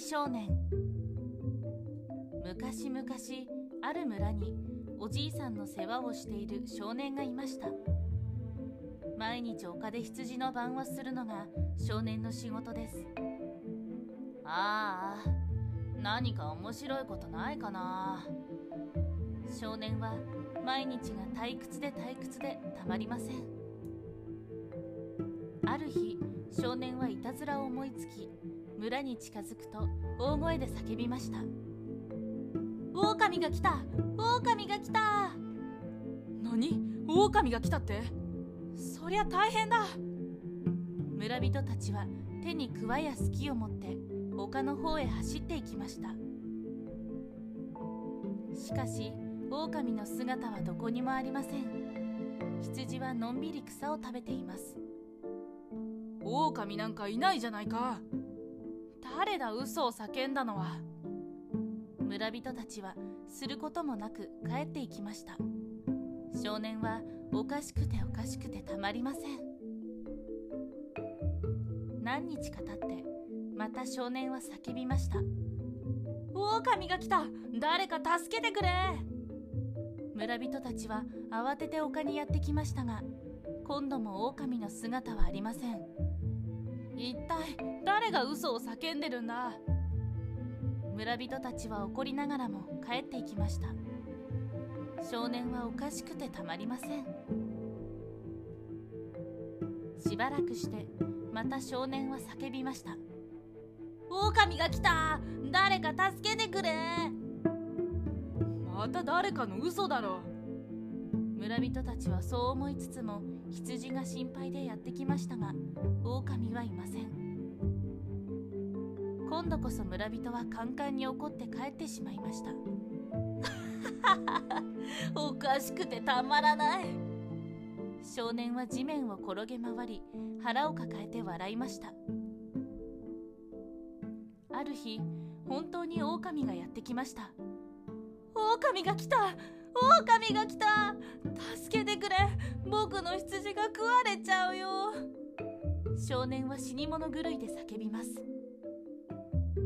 少年。昔々ある村におじいさんの世話をしている少年がいました。毎日丘で羊の番をするのが少年の仕事です。ああ何か面白いことないかな。少年は毎日が退屈で退屈でたまりません。ある日少年はいたずらを思いつき村に近づくと大声で叫びました狼が来た！狼が来た！何？狼が来たって？そりゃ大変だ！村人たちは手にくわやスキを持って丘の方へ走っていきました。しかし狼の姿はどこにもありません。羊はのんびり草を食べています。狼なんかいないじゃないか誰だ嘘を叫んだのは村人たちはすることもなく帰っていきました。少年はおかしくておかしくてたまりません。何日か経ってまた少年は叫びました狼が来た！誰か助けてくれ！村人たちは慌てて丘にやってきましたが今度も狼の姿はありません。一体誰が嘘を叫んでるんだ？村人たちは怒りながらも帰っていきました。少年はおかしくてたまりません。しばらくしてまた少年は叫びました。狼が来た！誰か助けてくれ！また誰かの嘘だろ。村人たちはそう思いつつも羊が心配でやってきましたが狼はいません。今度こそ村人はカンカンに怒って帰ってしまいました。おかしくてたまらない。少年は地面を転げ回り腹を抱えて笑いました。ある日本当に狼がやってきました。狼が来た。狼が来た。助けてくれ。僕の羊が食われちゃうよ。少年は死に物狂いで叫びます。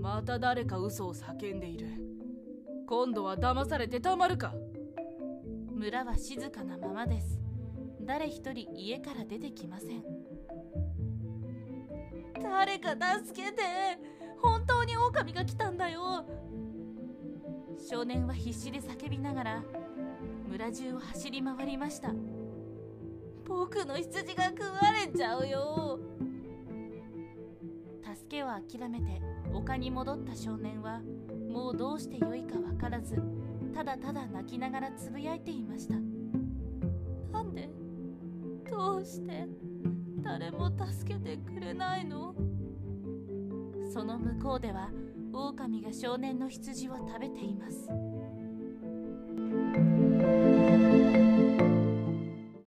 また誰か嘘を叫んでいる。今度は騙されてたまるか。村は静かなままです。誰一人家から出てきません。誰か助けて。本当に狼が来たんだよ。少年は必死で叫びながら村中を走り回りました。僕の羊が食われちゃうよ。助けを諦めて丘に戻った少年はもうどうしてよいかわからずただただ泣きながらつぶやいていました。なんでどうして誰も助けてくれないの？その向こうでは狼が少年の羊を食べています。